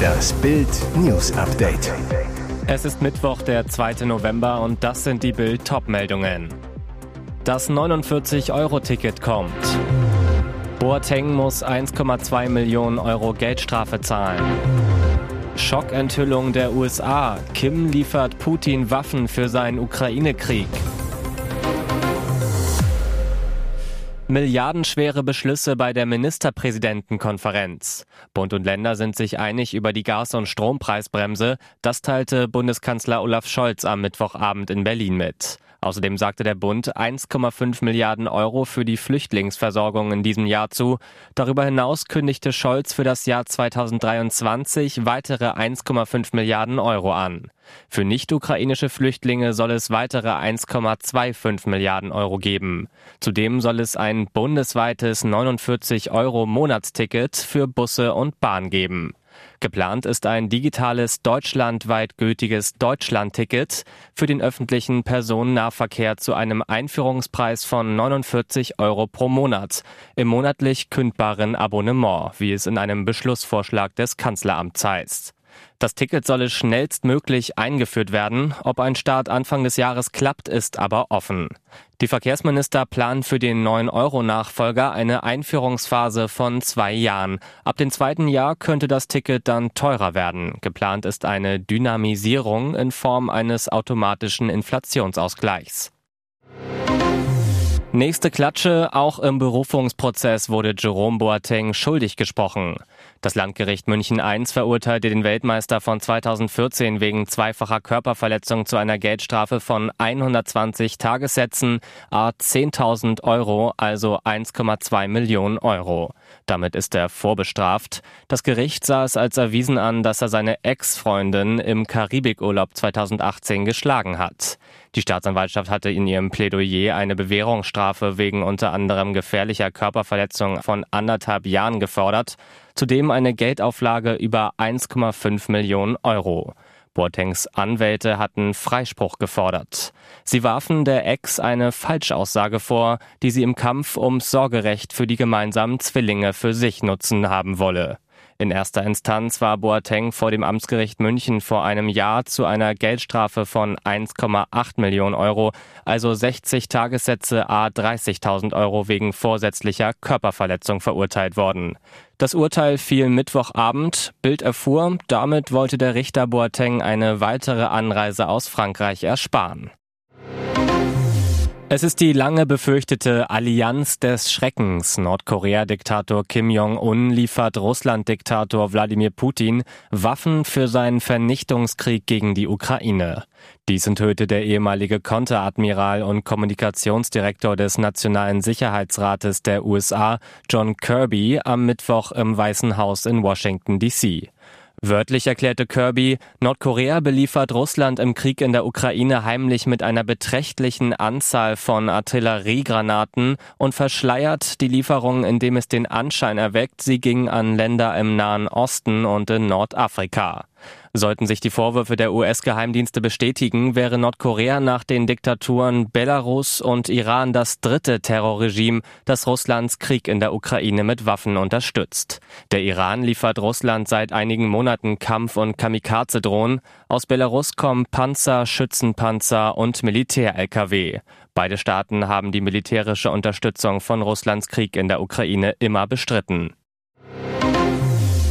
Das Bild News Update. Es ist Mittwoch, der 2. November und das sind die Bild Topmeldungen. Das 49-Euro-Ticket kommt. Boateng muss 1,2 Millionen Euro Geldstrafe zahlen. Schockenthüllung der USA. Kim liefert Putin Waffen für seinen Ukraine-Krieg. Milliardenschwere Beschlüsse bei der Ministerpräsidentenkonferenz. Bund und Länder sind sich einig über die Gas- und Strompreisbremse. Das teilte Bundeskanzler Olaf Scholz am Mittwochabend in Berlin mit. Außerdem sagte der Bund 1,5 Milliarden Euro für die Flüchtlingsversorgung in diesem Jahr zu. Darüber hinaus kündigte Scholz für das Jahr 2023 weitere 1,5 Milliarden Euro an. Für nicht-ukrainische Flüchtlinge soll es weitere 1,25 Milliarden Euro geben. Zudem soll es ein bundesweites 49 Euro Monatsticket für Busse und Bahn geben. Geplant ist ein digitales deutschlandweit gültiges Deutschlandticket für den öffentlichen Personennahverkehr zu einem Einführungspreis von 49 Euro pro Monat im monatlich kündbaren Abonnement, wie es in einem Beschlussvorschlag des Kanzleramts heißt. Das Ticket solle schnellstmöglich eingeführt werden. Ob ein Start Anfang des Jahres klappt, ist aber offen. Die Verkehrsminister planen für den 9-Euro-Nachfolger eine Einführungsphase von zwei Jahren. Ab dem zweiten Jahr könnte das Ticket dann teurer werden. Geplant ist eine Dynamisierung in Form eines automatischen Inflationsausgleichs. Nächste Klatsche, auch im Berufungsprozess wurde Jerome Boateng schuldig gesprochen. Das Landgericht München I verurteilte den Weltmeister von 2014 wegen zweifacher Körperverletzung zu einer Geldstrafe von 120 Tagessätzen, a 10.000 Euro, also 1,2 Millionen Euro. Damit ist er vorbestraft. Das Gericht sah es als erwiesen an, dass er seine Ex-Freundin im Karibikurlaub 2018 geschlagen hat. Die Staatsanwaltschaft hatte in ihrem Plädoyer eine Bewährungsstrafe wegen unter anderem gefährlicher Körperverletzung von anderthalb Jahren gefordert, zudem eine Geldauflage über 1,5 Millionen Euro. Boatengs Anwälte hatten Freispruch gefordert. Sie warfen der Ex eine Falschaussage vor, die sie im Kampf ums Sorgerecht für die gemeinsamen Zwillinge für sich nutzen haben wolle. In erster Instanz war Boateng vor dem Amtsgericht München vor einem Jahr zu einer Geldstrafe von 1,8 Millionen Euro, also 60 Tagessätze a 30.000 Euro wegen vorsätzlicher Körperverletzung verurteilt worden. Das Urteil fiel Mittwochabend. Bild erfuhr, damit wollte der Richter Boateng eine weitere Anreise aus Frankreich ersparen. Es ist die lange befürchtete Allianz des Schreckens. Nordkorea-Diktator Kim Jong-un liefert Russland-Diktator Wladimir Putin Waffen für seinen Vernichtungskrieg gegen die Ukraine. Dies enthüllte der ehemalige Konteradmiral und Kommunikationsdirektor des Nationalen Sicherheitsrates der USA, John Kirby, am Mittwoch im Weißen Haus in Washington, D.C. Wörtlich erklärte Kirby, Nordkorea beliefert Russland im Krieg in der Ukraine heimlich mit einer beträchtlichen Anzahl von Artilleriegranaten und verschleiert die Lieferungen, indem es den Anschein erweckt, sie gingen an Länder im Nahen Osten und in Nordafrika. Sollten sich die Vorwürfe der US-Geheimdienste bestätigen, wäre Nordkorea nach den Diktaturen Belarus und Iran das dritte Terrorregime, das Russlands Krieg in der Ukraine mit Waffen unterstützt. Der Iran liefert Russland seit einigen Monaten Kampf- und Kamikaze-Drohnen. Aus Belarus kommen Panzer, Schützenpanzer und Militär-Lkw. Beide Staaten haben die militärische Unterstützung von Russlands Krieg in der Ukraine immer bestritten.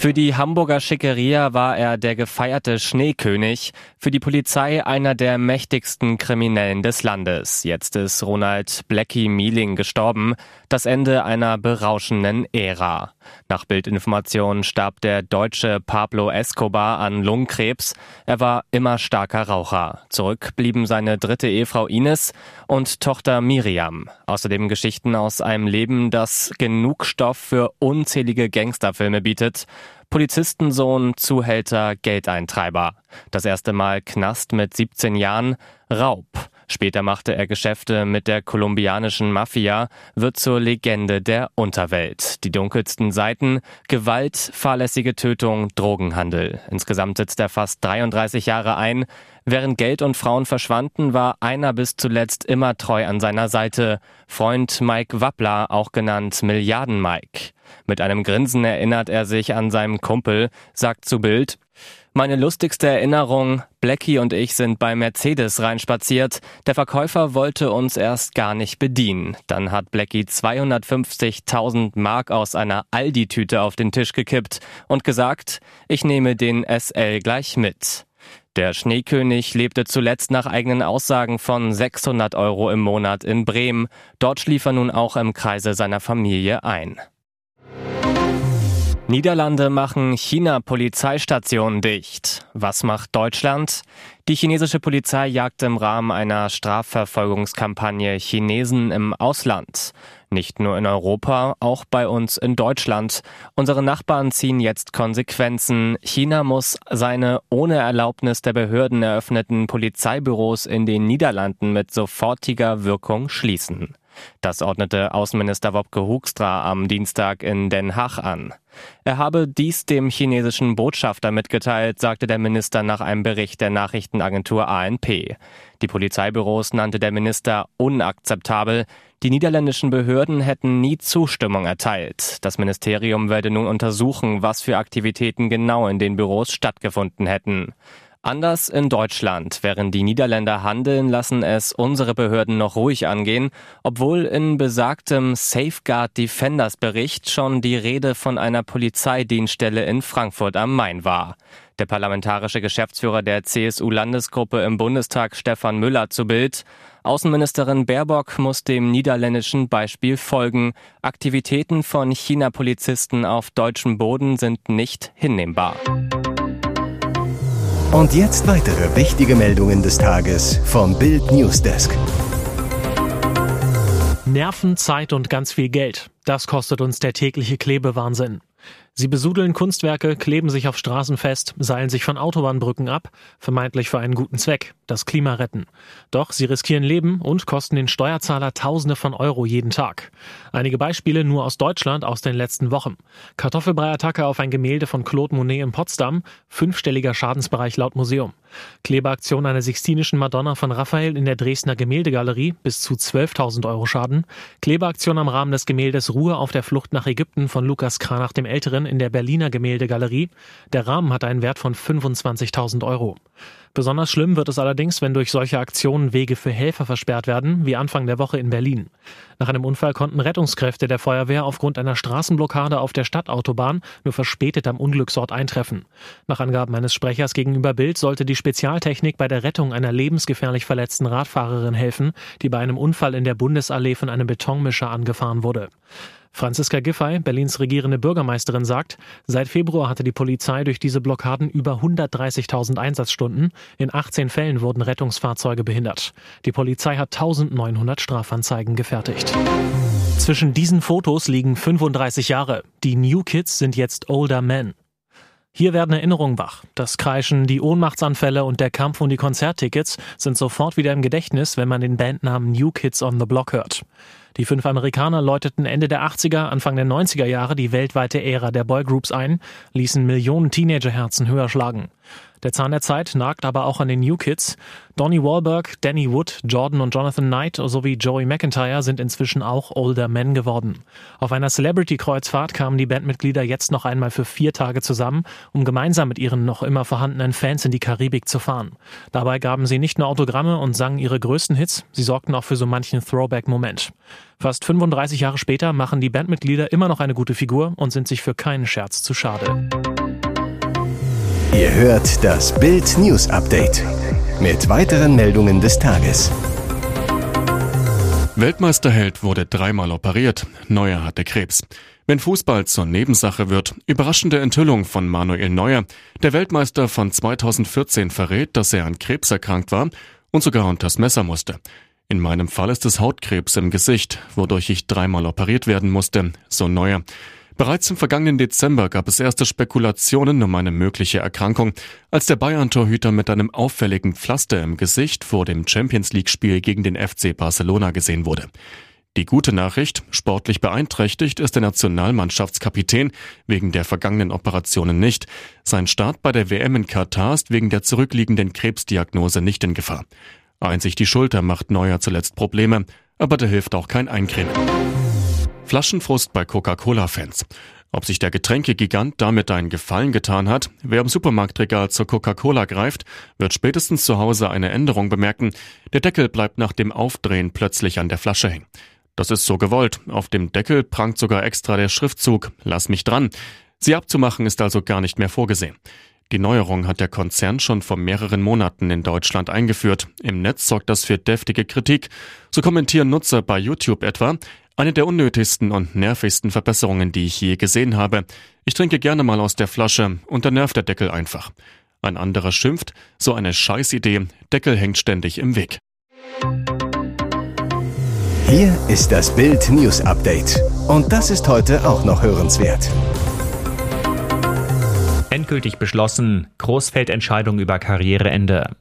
Für die Hamburger Schickeria war er der gefeierte Schneekönig, für die Polizei einer der mächtigsten Kriminellen des Landes. Jetzt ist Ronald Blackie Mealing gestorben, das Ende einer berauschenden Ära. Nach Bildinformationen starb der deutsche Pablo Escobar an Lungenkrebs. Er war immer starker Raucher. Zurück blieben seine dritte Ehefrau Ines und Tochter Miriam. Außerdem Geschichten aus einem Leben, das genug Stoff für unzählige Gangsterfilme bietet. Polizistensohn, Zuhälter, Geldeintreiber. Das erste Mal Knast mit 17 Jahren, Raub. Später machte er Geschäfte mit der kolumbianischen Mafia, wird zur Legende der Unterwelt. Die dunkelsten Seiten, Gewalt, fahrlässige Tötung, Drogenhandel. Insgesamt sitzt er fast 33 Jahre ein. Während Geld und Frauen verschwanden, war einer bis zuletzt immer treu an seiner Seite. Freund Mike Wappler, auch genannt Milliarden Mike. Mit einem Grinsen erinnert er sich an seinen Kumpel, sagt zu Bild, meine lustigste Erinnerung, Blackie und ich sind bei Mercedes reinspaziert. Der Verkäufer wollte uns erst gar nicht bedienen. Dann hat Blackie 250.000 Mark aus einer Aldi-Tüte auf den Tisch gekippt und gesagt, ich nehme den SL gleich mit. Der Schneekönig lebte zuletzt nach eigenen Aussagen von 600 Euro im Monat in Bremen. Dort schlief er nun auch im Kreise seiner Familie ein. Niederlande machen China-Polizeistationen dicht. Was macht Deutschland? Die chinesische Polizei jagt im Rahmen einer Strafverfolgungskampagne Chinesen im Ausland. Nicht nur in Europa, auch bei uns in Deutschland. Unsere Nachbarn ziehen jetzt Konsequenzen. China muss seine ohne Erlaubnis der Behörden eröffneten Polizeibüros in den Niederlanden mit sofortiger Wirkung schließen. Das ordnete Außenminister Wopke Hoekstra am Dienstag in Den Haag an. Er habe dies dem chinesischen Botschafter mitgeteilt, sagte der Minister nach einem Bericht der Nachrichtenagentur ANP. Die Polizeibüros nannte der Minister unakzeptabel. Die niederländischen Behörden hätten nie Zustimmung erteilt. Das Ministerium werde nun untersuchen, was für Aktivitäten genau in den Büros stattgefunden hätten. Anders in Deutschland. Während die Niederländer handeln, lassen es unsere Behörden noch ruhig angehen, obwohl in besagtem Safeguard Defenders Bericht schon die Rede von einer Polizeidienststelle in Frankfurt am Main war. Der parlamentarische Geschäftsführer der CSU-Landesgruppe im Bundestag Stefan Müller zu Bild. Außenministerin Baerbock muss dem niederländischen Beispiel folgen. Aktivitäten von China-Polizisten auf deutschem Boden sind nicht hinnehmbar. Und jetzt weitere wichtige Meldungen des Tages vom Bild Newsdesk. Nerven, Zeit und ganz viel Geld. Das kostet uns der tägliche Klebewahnsinn. Sie besudeln Kunstwerke, kleben sich auf Straßen fest, seilen sich von Autobahnbrücken ab, vermeintlich für einen guten Zweck, das Klima retten. Doch sie riskieren Leben und kosten den Steuerzahler Tausende von Euro jeden Tag. Einige Beispiele nur aus Deutschland aus den letzten Wochen. Kartoffelbrei-Attacke auf ein Gemälde von Claude Monet in Potsdam, fünfstelliger Schadensbereich laut Museum. Klebeaktion einer Sixtinischen Madonna von Raphael in der Dresdner Gemäldegalerie, bis zu 12.000 Euro Schaden. Klebeaktion am Rahmen des Gemäldes Ruhe auf der Flucht nach Ägypten von Lukas Kranach dem Älteren in der Berliner Gemäldegalerie. Der Rahmen hat einen Wert von 25.000 Euro. Besonders schlimm wird es allerdings, wenn durch solche Aktionen Wege für Helfer versperrt werden, wie Anfang der Woche in Berlin. Nach einem Unfall konnten Rettungskräfte der Feuerwehr aufgrund einer Straßenblockade auf der Stadtautobahn nur verspätet am Unglücksort eintreffen. Nach Angaben eines Sprechers gegenüber Bild sollte die Spezialtechnik bei der Rettung einer lebensgefährlich verletzten Radfahrerin helfen, die bei einem Unfall in der Bundesallee von einem Betonmischer angefahren wurde. Franziska Giffey, Berlins regierende Bürgermeisterin, sagt, seit Februar hatte die Polizei durch diese Blockaden über 130.000 Einsatzstunden. In 18 Fällen wurden Rettungsfahrzeuge behindert. Die Polizei hat 1900 Strafanzeigen gefertigt. Zwischen diesen Fotos liegen 35 Jahre. Die New Kids sind jetzt older men. Hier werden Erinnerungen wach. Das Kreischen, die Ohnmachtsanfälle und der Kampf um die Konzerttickets sind sofort wieder im Gedächtnis, wenn man den Bandnamen New Kids on the Block hört. Die fünf Amerikaner läuteten Ende der 80er, Anfang der 90er Jahre die weltweite Ära der Boygroups ein, ließen Millionen Teenagerherzen höher schlagen. Der Zahn der Zeit nagt aber auch an den New Kids. Donnie Wahlberg, Danny Wood, Jordan und Jonathan Knight sowie Joey McIntyre sind inzwischen auch Older Men geworden. Auf einer Celebrity-Kreuzfahrt kamen die Bandmitglieder jetzt noch einmal für vier Tage zusammen, um gemeinsam mit ihren noch immer vorhandenen Fans in die Karibik zu fahren. Dabei gaben sie nicht nur Autogramme und sangen ihre größten Hits, sie sorgten auch für so manchen Throwback-Moment. Fast 35 Jahre später machen die Bandmitglieder immer noch eine gute Figur und sind sich für keinen Scherz zu schade. Ihr hört das Bild News Update mit weiteren Meldungen des Tages. Weltmeisterheld wurde dreimal operiert. Neuer hatte Krebs. Wenn Fußball zur Nebensache wird, überraschende Enthüllung von Manuel Neuer. Der Weltmeister von 2014 verrät, dass er an Krebs erkrankt war und sogar unters Messer musste. In meinem Fall ist es Hautkrebs im Gesicht, wodurch ich dreimal operiert werden musste, so Neuer. Bereits im vergangenen Dezember gab es erste Spekulationen um eine mögliche Erkrankung, als der Bayern-Torhüter mit einem auffälligen Pflaster im Gesicht vor dem Champions League-Spiel gegen den FC Barcelona gesehen wurde. Die gute Nachricht, sportlich beeinträchtigt ist der Nationalmannschaftskapitän wegen der vergangenen Operationen nicht. Sein Start bei der WM in Katar ist wegen der zurückliegenden Krebsdiagnose nicht in Gefahr. Einzig die Schulter macht Neuer zuletzt Probleme, aber da hilft auch kein Eincremen. Flaschenfrust bei Coca-Cola-Fans. Ob sich der Getränkegigant damit einen Gefallen getan hat, wer im Supermarktregal zur Coca-Cola greift, wird spätestens zu Hause eine Änderung bemerken. Der Deckel bleibt nach dem Aufdrehen plötzlich an der Flasche hängen. Das ist so gewollt. Auf dem Deckel prangt sogar extra der Schriftzug Lass mich dran. Sie abzumachen ist also gar nicht mehr vorgesehen. Die Neuerung hat der Konzern schon vor mehreren Monaten in Deutschland eingeführt. Im Netz sorgt das für deftige Kritik. So kommentieren Nutzer bei YouTube etwa, eine der unnötigsten und nervigsten Verbesserungen, die ich je gesehen habe. Ich trinke gerne mal aus der Flasche und dann nervt der Deckel einfach. Ein anderer schimpft, so eine Scheißidee, Deckel hängt ständig im Weg. Hier ist das Bild News Update. Und das ist heute auch noch hörenswert. Endgültig beschlossen, Großfeldentscheidung über Karriereende.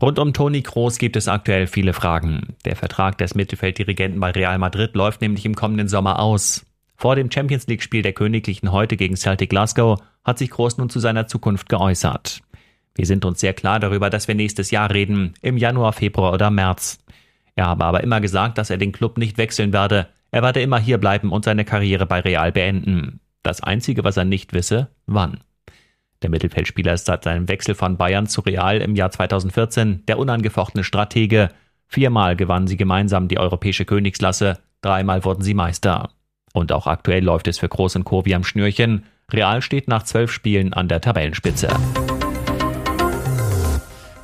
Rund um Toni Kroos gibt es aktuell viele Fragen. Der Vertrag des Mittelfelddirigenten bei Real Madrid läuft nämlich im kommenden Sommer aus. Vor dem Champions League-Spiel der Königlichen heute gegen Celtic Glasgow hat sich Kroos nun zu seiner Zukunft geäußert. Wir sind uns sehr klar darüber, dass wir nächstes Jahr reden, im Januar, Februar oder März. Er habe aber immer gesagt, dass er den Club nicht wechseln werde. Er werde immer hier bleiben und seine Karriere bei Real beenden. Das Einzige, was er nicht wisse, wann. Der Mittelfeldspieler ist seit seinem Wechsel von Bayern zu Real im Jahr 2014 der unangefochtene Stratege. Viermal gewannen sie gemeinsam die europäische Königsklasse, dreimal wurden sie Meister. Und auch aktuell läuft es für Groß und Co. am Schnürchen. Real steht nach zwölf Spielen an der Tabellenspitze.